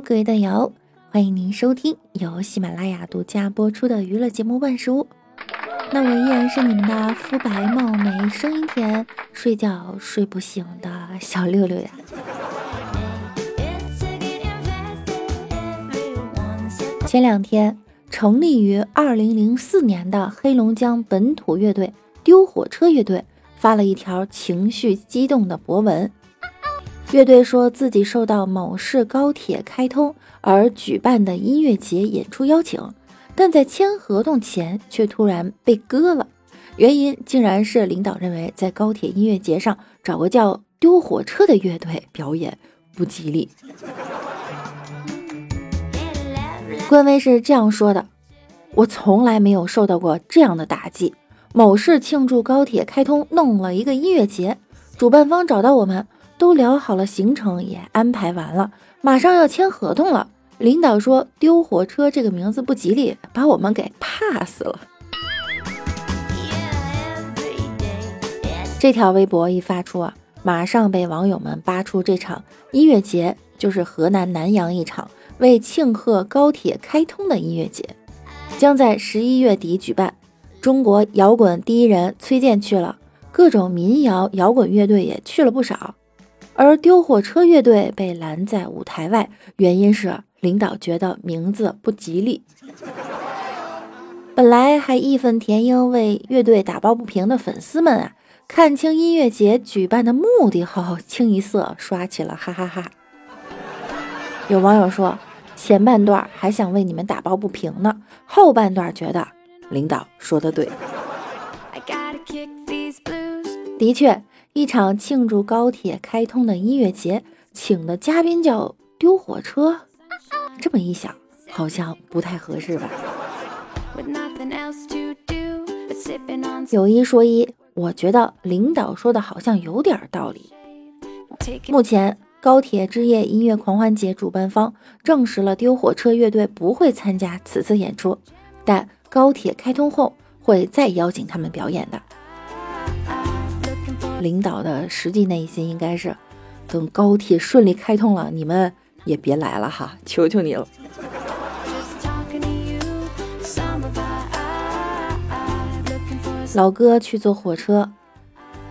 各位的友，欢迎您收听由喜马拉雅独家播出的娱乐节目《万事屋》。那我依然是你们的肤白貌美、声音甜、睡觉睡不醒的小六六呀。前两天，成立于二零零四年的黑龙江本土乐队丢火车乐队发了一条情绪激动的博文。乐队说自己受到某市高铁开通而举办的音乐节演出邀请，但在签合同前却突然被割了。原因竟然是领导认为在高铁音乐节上找个叫“丢火车”的乐队表演不吉利。官微是这样说的：“我从来没有受到过这样的打击。某市庆祝高铁开通，弄了一个音乐节，主办方找到我们。”都聊好了行程，也安排完了，马上要签合同了。领导说“丢火车”这个名字不吉利，把我们给 pass 了。这条微博一发出啊，马上被网友们扒出这场音乐节就是河南南阳一场为庆贺高铁开通的音乐节，将在十一月底举办。中国摇滚第一人崔健去了，各种民谣摇滚乐队也去了不少。而丢火车乐队被拦在舞台外，原因是领导觉得名字不吉利。本来还义愤填膺为乐队打抱不平的粉丝们啊，看清音乐节举办的目的后，清一色刷起了哈哈哈。有网友说，前半段还想为你们打抱不平呢，后半段觉得领导说的对。的确。一场庆祝高铁开通的音乐节，请的嘉宾叫丢火车。这么一想，好像不太合适吧？有一说一，我觉得领导说的好像有点道理。目前，高铁之夜音乐狂欢节主办方证实了丢火车乐队不会参加此次演出，但高铁开通后会再邀请他们表演的。领导的实际内心应该是，等高铁顺利开通了，你们也别来了哈，求求你了。老哥去坐火车，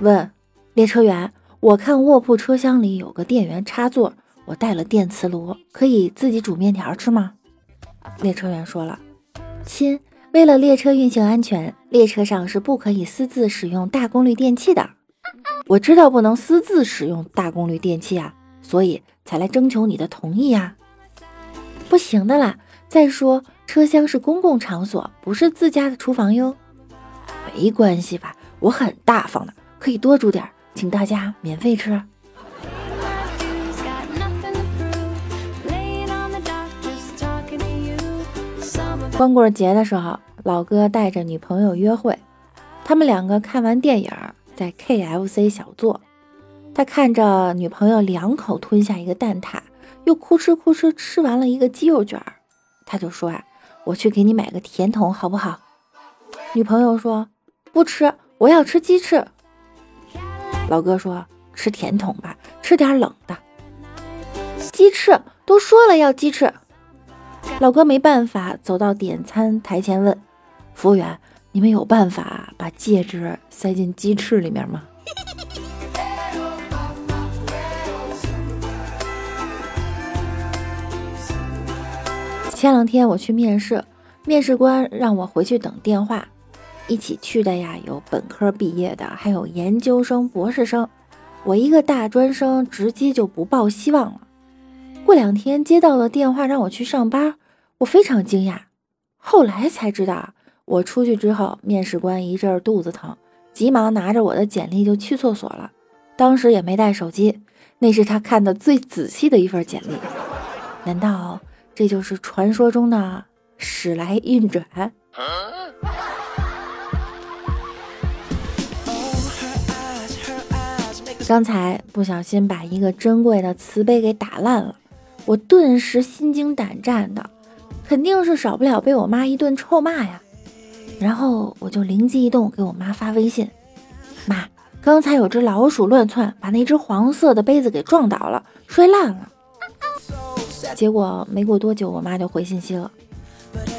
问列车员：“我看卧铺车厢里有个电源插座，我带了电磁炉，可以自己煮面条吃吗？”列车员说了：“亲，为了列车运行安全，列车上是不可以私自使用大功率电器的。”我知道不能私自使用大功率电器啊，所以才来征求你的同意呀。不行的啦，再说车厢是公共场所，不是自家的厨房哟。没关系吧，我很大方的，可以多煮点，请大家免费吃。光棍节的时候，老哥带着女朋友约会，他们两个看完电影。在 KFC 小坐，他看着女朋友两口吞下一个蛋挞，又哭哧哭哧吃完了一个鸡肉卷儿，他就说啊，我去给你买个甜筒好不好？女朋友说不吃，我要吃鸡翅。老哥说吃甜筒吧，吃点冷的。鸡翅都说了要鸡翅，老哥没办法，走到点餐台前问服务员。你们有办法把戒指塞进鸡翅里面吗？前两天我去面试，面试官让我回去等电话。一起去的呀，有本科毕业的，还有研究生、博士生。我一个大专生，直接就不抱希望了。过两天接到了电话，让我去上班，我非常惊讶。后来才知道。我出去之后，面试官一阵肚子疼，急忙拿着我的简历就去厕所了。当时也没带手机，那是他看的最仔细的一份简历。难道这就是传说中的时来运转？刚才不小心把一个珍贵的瓷杯给打烂了，我顿时心惊胆战的，肯定是少不了被我妈一顿臭骂呀。然后我就灵机一动，给我妈发微信：“妈，刚才有只老鼠乱窜，把那只黄色的杯子给撞倒了，摔烂了。”结果没过多久，我妈就回信息了。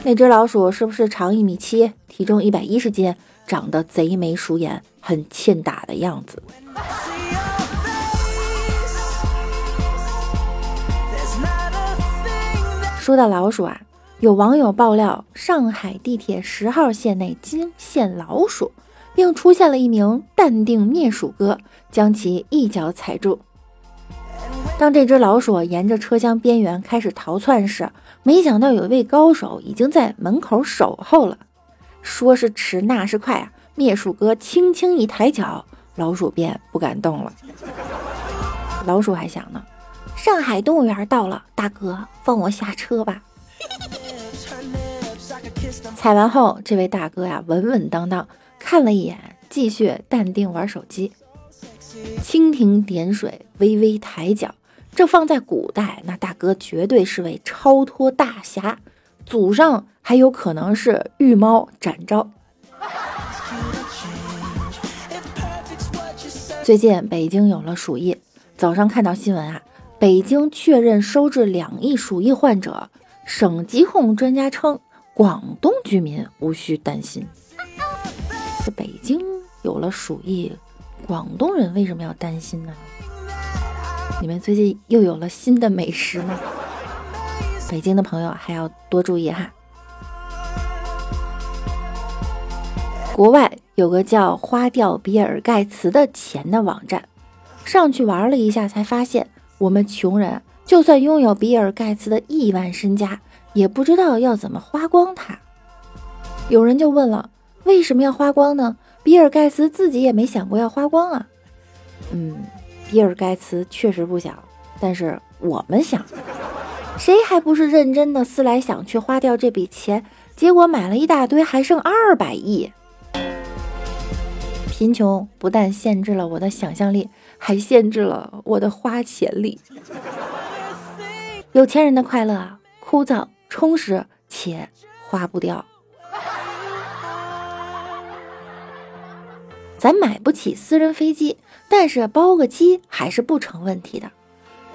那只老鼠是不是长一米七，体重一百一十斤，长得贼眉鼠眼，很欠打的样子？说到老鼠啊，有网友爆料，上海地铁十号线内惊现老鼠，并出现了一名淡定灭鼠哥，将其一脚踩住。当这只老鼠沿着车厢边缘开始逃窜时，没想到有一位高手已经在门口守候了。说是迟，那是快啊！灭鼠哥轻轻一抬脚，老鼠便不敢动了。老鼠还想呢：“上海动物园到了，大哥，放我下车吧。”踩完后，这位大哥呀，稳稳当当看了一眼，继续淡定玩手机。蜻蜓点水，微微抬脚。这放在古代，那大哥绝对是位超脱大侠，祖上还有可能是御猫展昭。最近北京有了鼠疫，早上看到新闻啊，北京确认收治两亿鼠疫患者，省疾控专家称，广东居民无需担心。这北京有了鼠疫，广东人为什么要担心呢？你们最近又有了新的美食吗？北京的朋友还要多注意哈。国外有个叫“花掉比尔盖茨的钱”的网站，上去玩了一下，才发现我们穷人就算拥有比尔盖茨的亿万身家，也不知道要怎么花光它。有人就问了，为什么要花光呢？比尔盖茨自己也没想过要花光啊。嗯。比尔盖茨确实不想，但是我们想，谁还不是认真的思来想去花掉这笔钱，结果买了一大堆，还剩二百亿。贫穷不但限制了我的想象力，还限制了我的花钱力。有钱人的快乐啊，枯燥、充实且花不掉。咱买不起私人飞机。但是包个机还是不成问题的。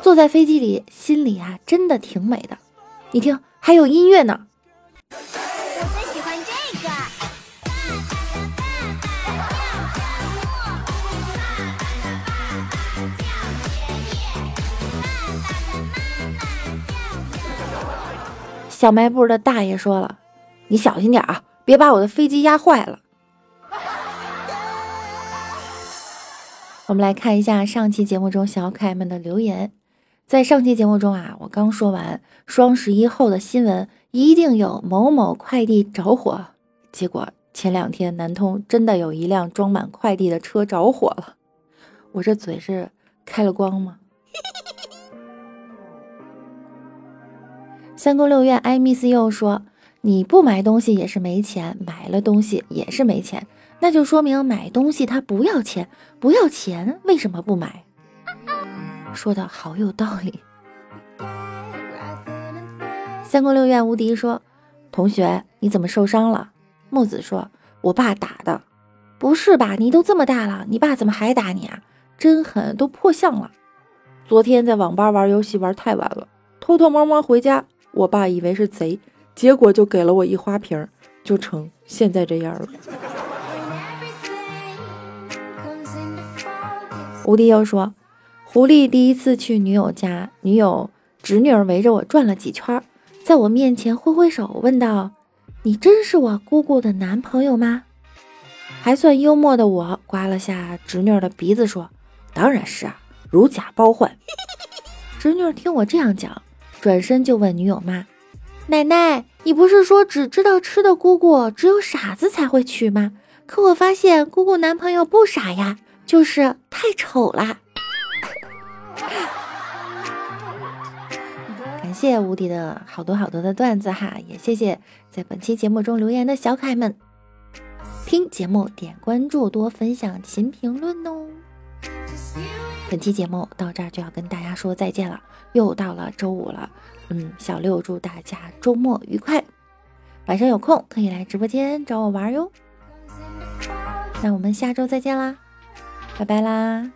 坐在飞机里，心里啊真的挺美的。你听，还有音乐呢。小卖部的大爷说了：“你小心点啊，别把我的飞机压坏了。”我们来看一下上期节目中小可爱们的留言。在上期节目中啊，我刚说完双十一后的新闻，一定有某某快递着火。结果前两天南通真的有一辆装满快递的车着火了。我这嘴是开了光吗？三宫六院艾米斯又说，你不买东西也是没钱，买了东西也是没钱。那就说明买东西他不要钱，不要钱为什么不买？说的好有道理。三宫六院无敌说：“同学，你怎么受伤了？”木子说：“我爸打的。”不是吧？你都这么大了，你爸怎么还打你啊？真狠，都破相了。昨天在网吧玩游戏玩太晚了，偷偷摸摸回家，我爸以为是贼，结果就给了我一花瓶，就成现在这样了。无敌又说：“狐狸第一次去女友家，女友侄女儿围着我转了几圈，在我面前挥挥手，问道：‘你真是我姑姑的男朋友吗？’还算幽默的我刮了下侄女儿的鼻子，说：‘当然是啊，如假包换。’侄女儿听我这样讲，转身就问女友妈：‘奶奶，你不是说只知道吃的姑姑只有傻子才会娶吗？可我发现姑姑男朋友不傻呀。’”就是太丑啦！感谢无敌的好多好多的段子哈，也谢谢在本期节目中留言的小可爱们。听节目点关注，多分享，勤评论哦。本期节目到这儿就要跟大家说再见了，又到了周五了，嗯，小六祝大家周末愉快，晚上有空可以来直播间找我玩哟。那我们下周再见啦！拜拜啦。